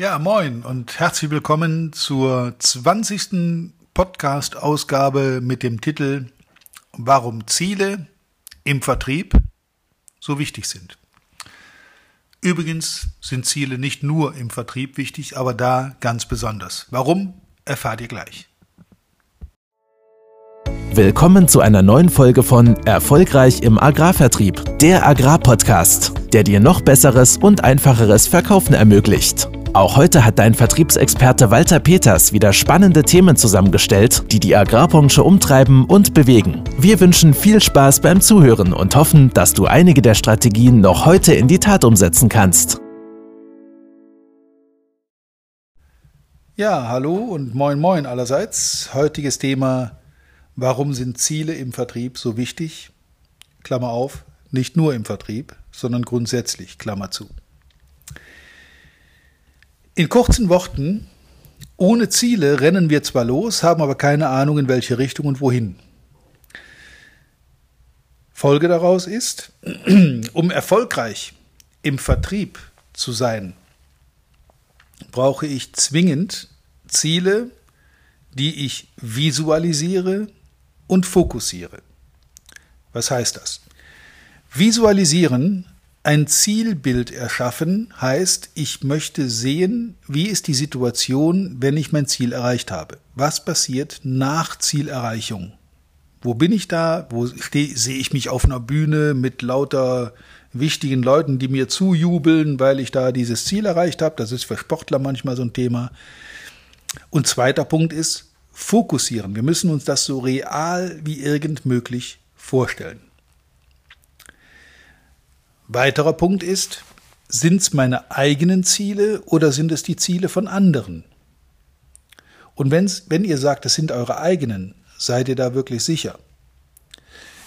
Ja, moin und herzlich willkommen zur 20. Podcast-Ausgabe mit dem Titel Warum Ziele im Vertrieb so wichtig sind. Übrigens sind Ziele nicht nur im Vertrieb wichtig, aber da ganz besonders. Warum, erfahrt ihr gleich. Willkommen zu einer neuen Folge von Erfolgreich im Agrarvertrieb, der Agrarpodcast, der dir noch besseres und einfacheres Verkaufen ermöglicht. Auch heute hat dein Vertriebsexperte Walter Peters wieder spannende Themen zusammengestellt, die die Agrarbranche umtreiben und bewegen. Wir wünschen viel Spaß beim Zuhören und hoffen, dass du einige der Strategien noch heute in die Tat umsetzen kannst. Ja, hallo und moin moin allerseits. Heutiges Thema, warum sind Ziele im Vertrieb so wichtig? Klammer auf, nicht nur im Vertrieb, sondern grundsätzlich, Klammer zu. In kurzen Worten, ohne Ziele rennen wir zwar los, haben aber keine Ahnung, in welche Richtung und wohin. Folge daraus ist, um erfolgreich im Vertrieb zu sein, brauche ich zwingend Ziele, die ich visualisiere und fokussiere. Was heißt das? Visualisieren ein Zielbild erschaffen heißt, ich möchte sehen, wie ist die Situation, wenn ich mein Ziel erreicht habe. Was passiert nach Zielerreichung? Wo bin ich da? Wo stehe, sehe ich mich auf einer Bühne mit lauter wichtigen Leuten, die mir zujubeln, weil ich da dieses Ziel erreicht habe? Das ist für Sportler manchmal so ein Thema. Und zweiter Punkt ist fokussieren. Wir müssen uns das so real wie irgend möglich vorstellen. Weiterer Punkt ist, sind es meine eigenen Ziele oder sind es die Ziele von anderen? Und wenn's, wenn ihr sagt, es sind eure eigenen, seid ihr da wirklich sicher?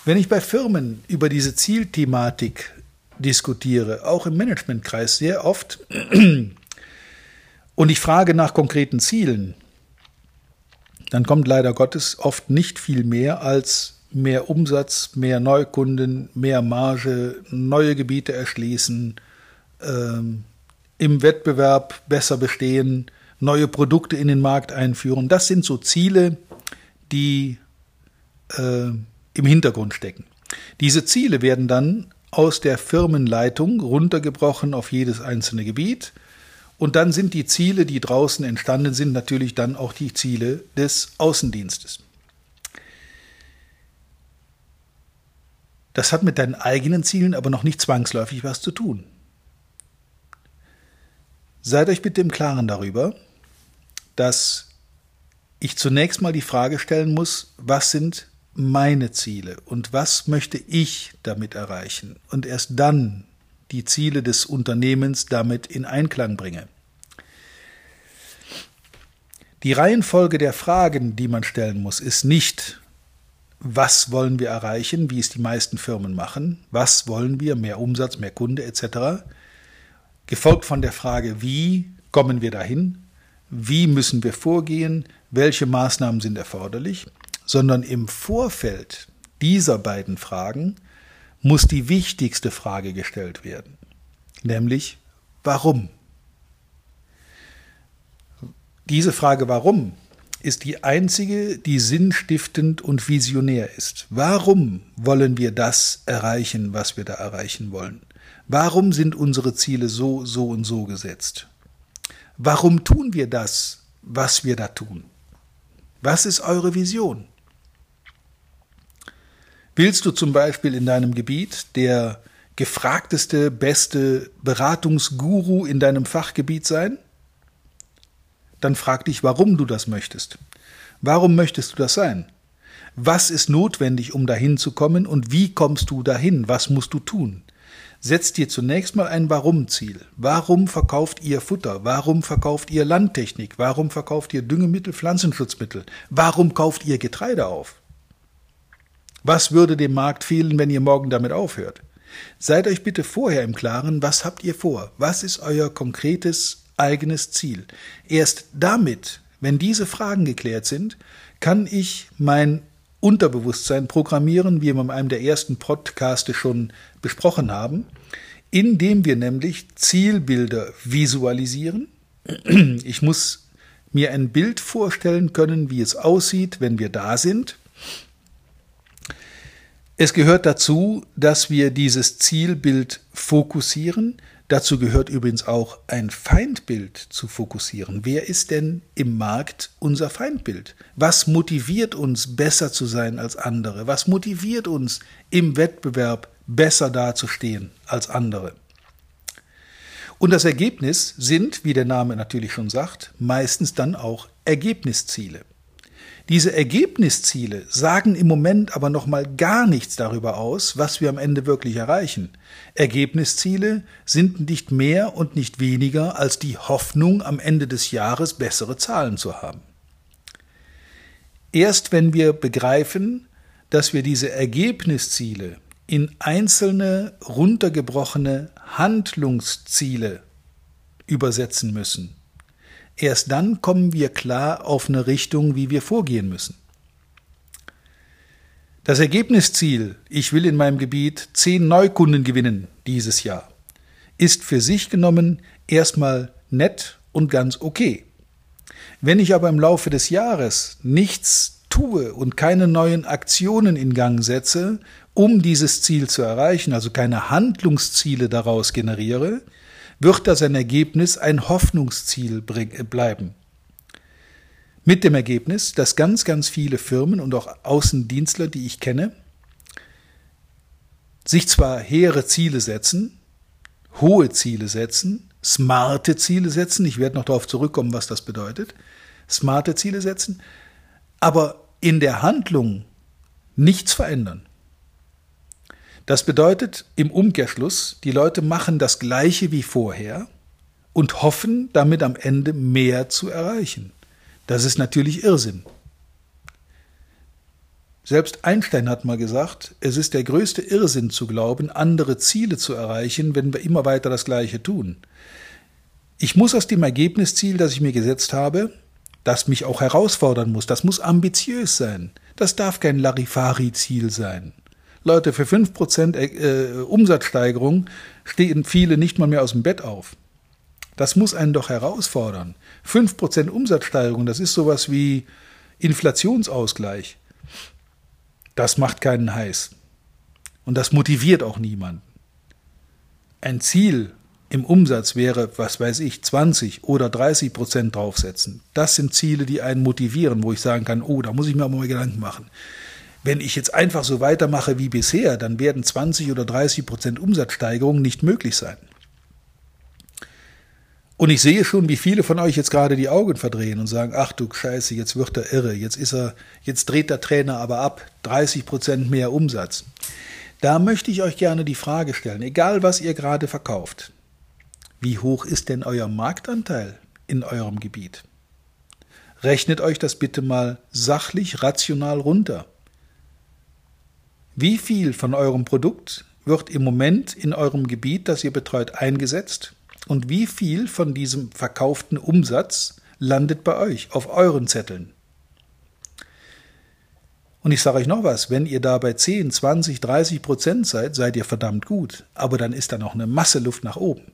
Wenn ich bei Firmen über diese Zielthematik diskutiere, auch im Managementkreis sehr oft, und ich frage nach konkreten Zielen, dann kommt leider Gottes oft nicht viel mehr als mehr Umsatz, mehr Neukunden, mehr Marge, neue Gebiete erschließen, ähm, im Wettbewerb besser bestehen, neue Produkte in den Markt einführen. Das sind so Ziele, die äh, im Hintergrund stecken. Diese Ziele werden dann aus der Firmenleitung runtergebrochen auf jedes einzelne Gebiet. Und dann sind die Ziele, die draußen entstanden sind, natürlich dann auch die Ziele des Außendienstes. Das hat mit deinen eigenen Zielen aber noch nicht zwangsläufig was zu tun. Seid euch bitte im Klaren darüber, dass ich zunächst mal die Frage stellen muss, was sind meine Ziele und was möchte ich damit erreichen und erst dann die Ziele des Unternehmens damit in Einklang bringe. Die Reihenfolge der Fragen, die man stellen muss, ist nicht, was wollen wir erreichen, wie es die meisten Firmen machen, was wollen wir, mehr Umsatz, mehr Kunde etc. Gefolgt von der Frage, wie kommen wir dahin, wie müssen wir vorgehen, welche Maßnahmen sind erforderlich, sondern im Vorfeld dieser beiden Fragen muss die wichtigste Frage gestellt werden, nämlich warum. Diese Frage warum ist die einzige, die sinnstiftend und visionär ist. Warum wollen wir das erreichen, was wir da erreichen wollen? Warum sind unsere Ziele so, so und so gesetzt? Warum tun wir das, was wir da tun? Was ist eure Vision? Willst du zum Beispiel in deinem Gebiet der gefragteste, beste Beratungsguru in deinem Fachgebiet sein? Dann frag dich, warum du das möchtest. Warum möchtest du das sein? Was ist notwendig, um dahin zu kommen und wie kommst du dahin? Was musst du tun? Setz dir zunächst mal ein Warum-Ziel. Warum verkauft ihr Futter? Warum verkauft ihr Landtechnik? Warum verkauft ihr Düngemittel, Pflanzenschutzmittel? Warum kauft ihr Getreide auf? Was würde dem Markt fehlen, wenn ihr morgen damit aufhört? Seid euch bitte vorher im Klaren, was habt ihr vor? Was ist euer konkretes eigenes Ziel. Erst damit, wenn diese Fragen geklärt sind, kann ich mein Unterbewusstsein programmieren, wie wir in einem der ersten Podcaste schon besprochen haben, indem wir nämlich Zielbilder visualisieren, Ich muss mir ein Bild vorstellen können, wie es aussieht, wenn wir da sind. Es gehört dazu, dass wir dieses Zielbild fokussieren. Dazu gehört übrigens auch ein Feindbild zu fokussieren. Wer ist denn im Markt unser Feindbild? Was motiviert uns, besser zu sein als andere? Was motiviert uns, im Wettbewerb besser dazustehen als andere? Und das Ergebnis sind, wie der Name natürlich schon sagt, meistens dann auch Ergebnisziele. Diese Ergebnisziele sagen im Moment aber noch mal gar nichts darüber aus, was wir am Ende wirklich erreichen. Ergebnisziele sind nicht mehr und nicht weniger als die Hoffnung, am Ende des Jahres bessere Zahlen zu haben. Erst wenn wir begreifen, dass wir diese Ergebnisziele in einzelne runtergebrochene Handlungsziele übersetzen müssen. Erst dann kommen wir klar auf eine Richtung, wie wir vorgehen müssen. Das Ergebnisziel, ich will in meinem Gebiet zehn Neukunden gewinnen dieses Jahr, ist für sich genommen erstmal nett und ganz okay. Wenn ich aber im Laufe des Jahres nichts tue und keine neuen Aktionen in Gang setze, um dieses Ziel zu erreichen, also keine Handlungsziele daraus generiere, wird das ein Ergebnis ein Hoffnungsziel bleiben. Mit dem Ergebnis, dass ganz, ganz viele Firmen und auch Außendienstler, die ich kenne, sich zwar hehre Ziele setzen, hohe Ziele setzen, smarte Ziele setzen, ich werde noch darauf zurückkommen, was das bedeutet, smarte Ziele setzen, aber in der Handlung nichts verändern. Das bedeutet im Umkehrschluss, die Leute machen das Gleiche wie vorher und hoffen damit am Ende mehr zu erreichen. Das ist natürlich Irrsinn. Selbst Einstein hat mal gesagt, es ist der größte Irrsinn zu glauben, andere Ziele zu erreichen, wenn wir immer weiter das Gleiche tun. Ich muss aus dem Ergebnisziel, das ich mir gesetzt habe, das mich auch herausfordern muss, das muss ambitiös sein. Das darf kein Larifari-Ziel sein. Leute, für 5% äh, Umsatzsteigerung stehen viele nicht mal mehr aus dem Bett auf. Das muss einen doch herausfordern. 5% Umsatzsteigerung, das ist sowas wie Inflationsausgleich. Das macht keinen heiß. Und das motiviert auch niemanden. Ein Ziel im Umsatz wäre, was weiß ich, 20 oder 30 Prozent draufsetzen. Das sind Ziele, die einen motivieren, wo ich sagen kann, oh, da muss ich mir auch mal Gedanken machen. Wenn ich jetzt einfach so weitermache wie bisher, dann werden 20 oder 30 Prozent Umsatzsteigerung nicht möglich sein. Und ich sehe schon, wie viele von euch jetzt gerade die Augen verdrehen und sagen, ach du Scheiße, jetzt wird er irre, jetzt ist er, jetzt dreht der Trainer aber ab, 30 Prozent mehr Umsatz. Da möchte ich euch gerne die Frage stellen, egal was ihr gerade verkauft, wie hoch ist denn euer Marktanteil in eurem Gebiet? Rechnet euch das bitte mal sachlich, rational runter. Wie viel von eurem Produkt wird im Moment in eurem Gebiet, das ihr betreut, eingesetzt? Und wie viel von diesem verkauften Umsatz landet bei euch auf euren Zetteln? Und ich sage euch noch was, wenn ihr da bei 10, 20, 30 Prozent seid, seid ihr verdammt gut. Aber dann ist da noch eine Masse Luft nach oben.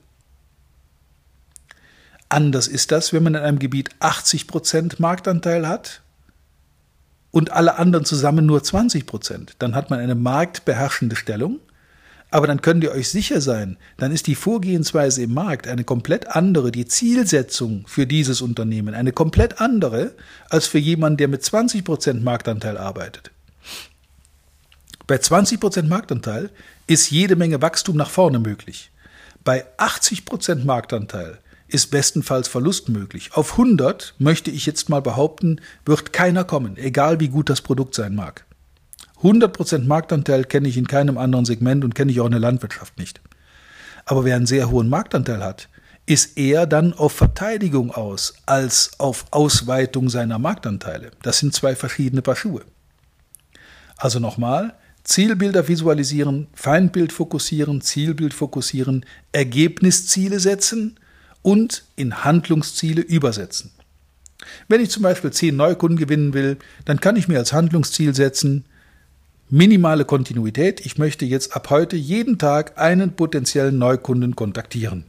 Anders ist das, wenn man in einem Gebiet 80 Prozent Marktanteil hat und alle anderen zusammen nur 20 Prozent. Dann hat man eine marktbeherrschende Stellung. Aber dann könnt ihr euch sicher sein, dann ist die Vorgehensweise im Markt eine komplett andere, die Zielsetzung für dieses Unternehmen eine komplett andere als für jemanden, der mit 20 Prozent Marktanteil arbeitet. Bei 20 Prozent Marktanteil ist jede Menge Wachstum nach vorne möglich. Bei 80 Prozent Marktanteil ist bestenfalls Verlust möglich. Auf 100 möchte ich jetzt mal behaupten, wird keiner kommen, egal wie gut das Produkt sein mag. 100% Marktanteil kenne ich in keinem anderen Segment und kenne ich auch in der Landwirtschaft nicht. Aber wer einen sehr hohen Marktanteil hat, ist eher dann auf Verteidigung aus als auf Ausweitung seiner Marktanteile. Das sind zwei verschiedene Paar Schuhe. Also nochmal, Zielbilder visualisieren, Feindbild fokussieren, Zielbild fokussieren, Ergebnisziele setzen und in Handlungsziele übersetzen. Wenn ich zum Beispiel zehn Neukunden gewinnen will, dann kann ich mir als Handlungsziel setzen, minimale Kontinuität. Ich möchte jetzt ab heute jeden Tag einen potenziellen Neukunden kontaktieren.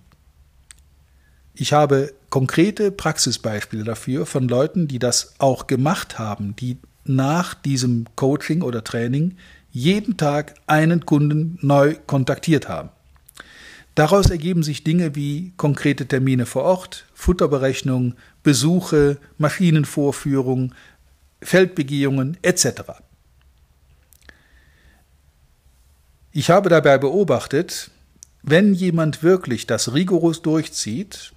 Ich habe konkrete Praxisbeispiele dafür von Leuten, die das auch gemacht haben, die nach diesem Coaching oder Training jeden Tag einen Kunden neu kontaktiert haben. Daraus ergeben sich Dinge wie konkrete Termine vor Ort, Futterberechnung, Besuche, Maschinenvorführung, Feldbegehungen etc. Ich habe dabei beobachtet, wenn jemand wirklich das rigoros durchzieht,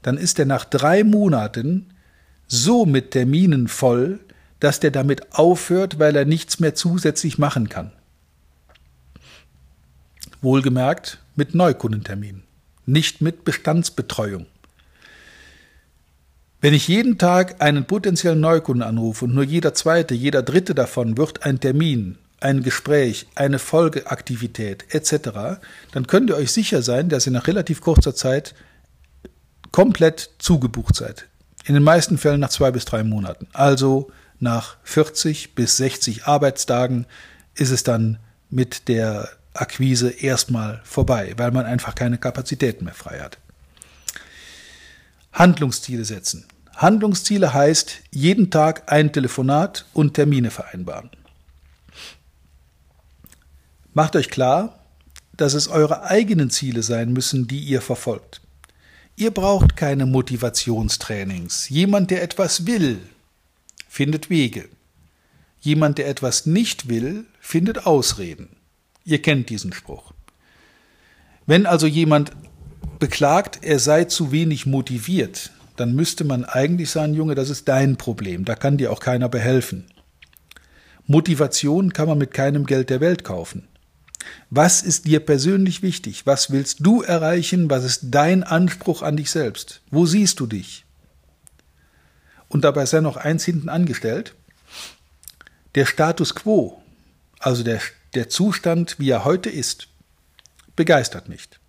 dann ist er nach drei Monaten so mit Terminen voll, dass der damit aufhört, weil er nichts mehr zusätzlich machen kann. Wohlgemerkt mit Neukundenterminen, nicht mit Bestandsbetreuung. Wenn ich jeden Tag einen potenziellen Neukunden anrufe und nur jeder zweite, jeder dritte davon wird ein Termin, ein Gespräch, eine Folgeaktivität etc., dann könnt ihr euch sicher sein, dass ihr nach relativ kurzer Zeit komplett zugebucht seid. In den meisten Fällen nach zwei bis drei Monaten. Also nach 40 bis 60 Arbeitstagen ist es dann mit der Akquise erstmal vorbei, weil man einfach keine Kapazitäten mehr frei hat. Handlungsziele setzen. Handlungsziele heißt jeden Tag ein Telefonat und Termine vereinbaren. Macht euch klar, dass es eure eigenen Ziele sein müssen, die ihr verfolgt. Ihr braucht keine Motivationstrainings. Jemand, der etwas will, findet Wege. Jemand, der etwas nicht will, findet Ausreden. Ihr kennt diesen Spruch. Wenn also jemand beklagt, er sei zu wenig motiviert, dann müsste man eigentlich sagen, Junge, das ist dein Problem, da kann dir auch keiner behelfen. Motivation kann man mit keinem Geld der Welt kaufen. Was ist dir persönlich wichtig? Was willst du erreichen? Was ist dein Anspruch an dich selbst? Wo siehst du dich? Und dabei sei noch eins hinten angestellt. Der Status quo, also der, der Zustand, wie er heute ist, begeistert nicht.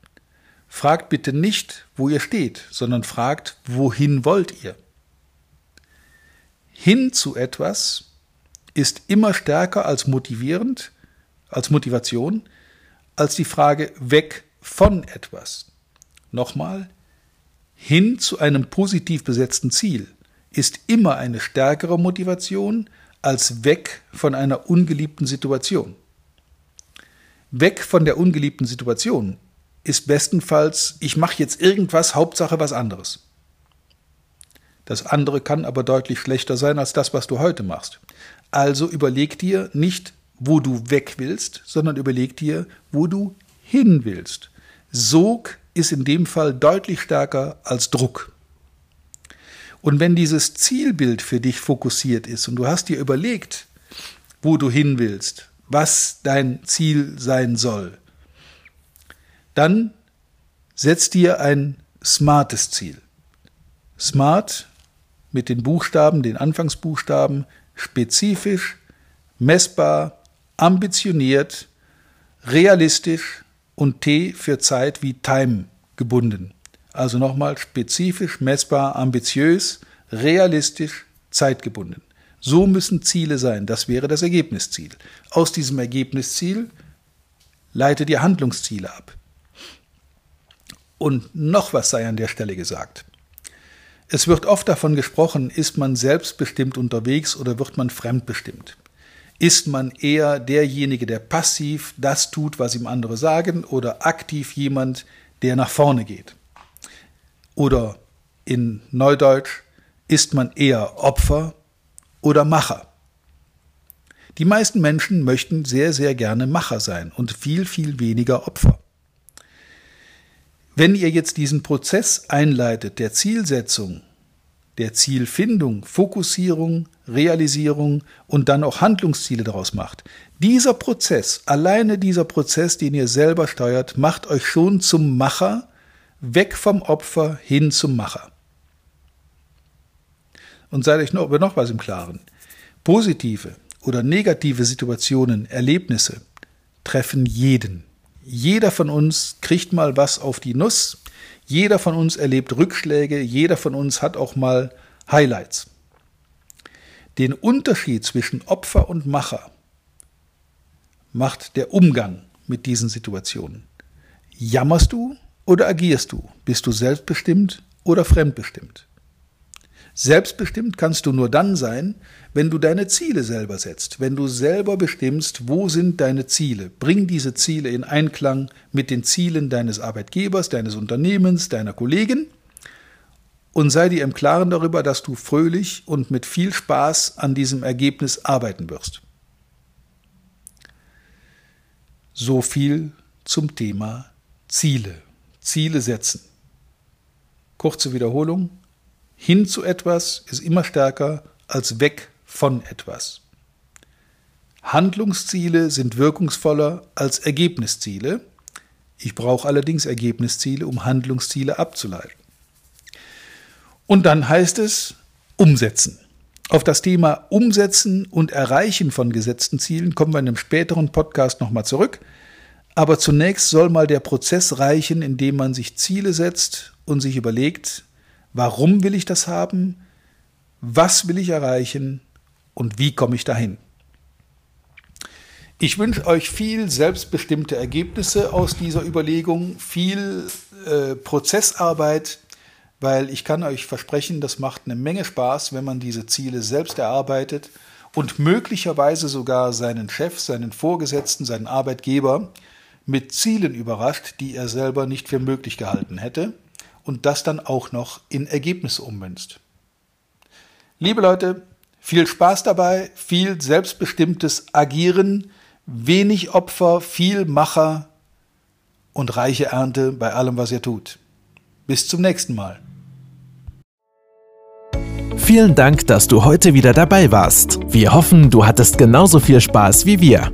Fragt bitte nicht, wo ihr steht, sondern fragt, wohin wollt ihr? Hin zu etwas ist immer stärker als motivierend als Motivation als die Frage weg von etwas. Nochmal, hin zu einem positiv besetzten Ziel ist immer eine stärkere Motivation als weg von einer ungeliebten Situation. Weg von der ungeliebten Situation ist bestenfalls, ich mache jetzt irgendwas, Hauptsache was anderes. Das andere kann aber deutlich schlechter sein als das, was du heute machst. Also überleg dir nicht, wo du weg willst, sondern überleg dir, wo du hin willst. Sog ist in dem Fall deutlich stärker als Druck. Und wenn dieses Zielbild für dich fokussiert ist und du hast dir überlegt, wo du hin willst, was dein Ziel sein soll, dann setz dir ein smartes Ziel. Smart mit den Buchstaben, den Anfangsbuchstaben, spezifisch, messbar, ambitioniert, realistisch und T für Zeit wie Time gebunden. Also nochmal spezifisch, messbar, ambitiös, realistisch, zeitgebunden. So müssen Ziele sein. Das wäre das Ergebnisziel. Aus diesem Ergebnisziel leitet ihr Handlungsziele ab. Und noch was sei an der Stelle gesagt. Es wird oft davon gesprochen, ist man selbstbestimmt unterwegs oder wird man fremdbestimmt. Ist man eher derjenige, der passiv das tut, was ihm andere sagen, oder aktiv jemand, der nach vorne geht? Oder in Neudeutsch, ist man eher Opfer oder Macher? Die meisten Menschen möchten sehr, sehr gerne Macher sein und viel, viel weniger Opfer. Wenn ihr jetzt diesen Prozess einleitet der Zielsetzung der Zielfindung, Fokussierung, Realisierung und dann auch Handlungsziele daraus macht. Dieser Prozess, alleine dieser Prozess, den ihr selber steuert, macht euch schon zum Macher, weg vom Opfer hin zum Macher. Und seid euch noch, über noch was im Klaren. Positive oder negative Situationen, Erlebnisse treffen jeden. Jeder von uns kriegt mal was auf die Nuss, jeder von uns erlebt Rückschläge, jeder von uns hat auch mal Highlights. Den Unterschied zwischen Opfer und Macher macht der Umgang mit diesen Situationen. Jammerst du oder agierst du? Bist du selbstbestimmt oder fremdbestimmt? Selbstbestimmt kannst du nur dann sein, wenn du deine Ziele selber setzt, wenn du selber bestimmst, wo sind deine Ziele. Bring diese Ziele in Einklang mit den Zielen deines Arbeitgebers, deines Unternehmens, deiner Kollegen und sei dir im Klaren darüber, dass du fröhlich und mit viel Spaß an diesem Ergebnis arbeiten wirst. So viel zum Thema Ziele. Ziele setzen. Kurze Wiederholung. Hin zu etwas ist immer stärker als weg von etwas. Handlungsziele sind wirkungsvoller als Ergebnisziele. Ich brauche allerdings Ergebnisziele, um Handlungsziele abzuleiten. Und dann heißt es umsetzen. Auf das Thema Umsetzen und Erreichen von gesetzten Zielen kommen wir in einem späteren Podcast nochmal zurück. Aber zunächst soll mal der Prozess reichen, indem man sich Ziele setzt und sich überlegt, warum will ich das haben, was will ich erreichen? Und wie komme ich dahin. Ich wünsche euch viel selbstbestimmte Ergebnisse aus dieser Überlegung, viel äh, Prozessarbeit, weil ich kann euch versprechen, das macht eine Menge Spaß, wenn man diese Ziele selbst erarbeitet und möglicherweise sogar seinen Chef, seinen Vorgesetzten, seinen Arbeitgeber mit Zielen überrascht, die er selber nicht für möglich gehalten hätte und das dann auch noch in Ergebnisse ummünzt. Liebe Leute, viel Spaß dabei, viel selbstbestimmtes Agieren, wenig Opfer, viel Macher und reiche Ernte bei allem, was ihr tut. Bis zum nächsten Mal. Vielen Dank, dass du heute wieder dabei warst. Wir hoffen, du hattest genauso viel Spaß wie wir.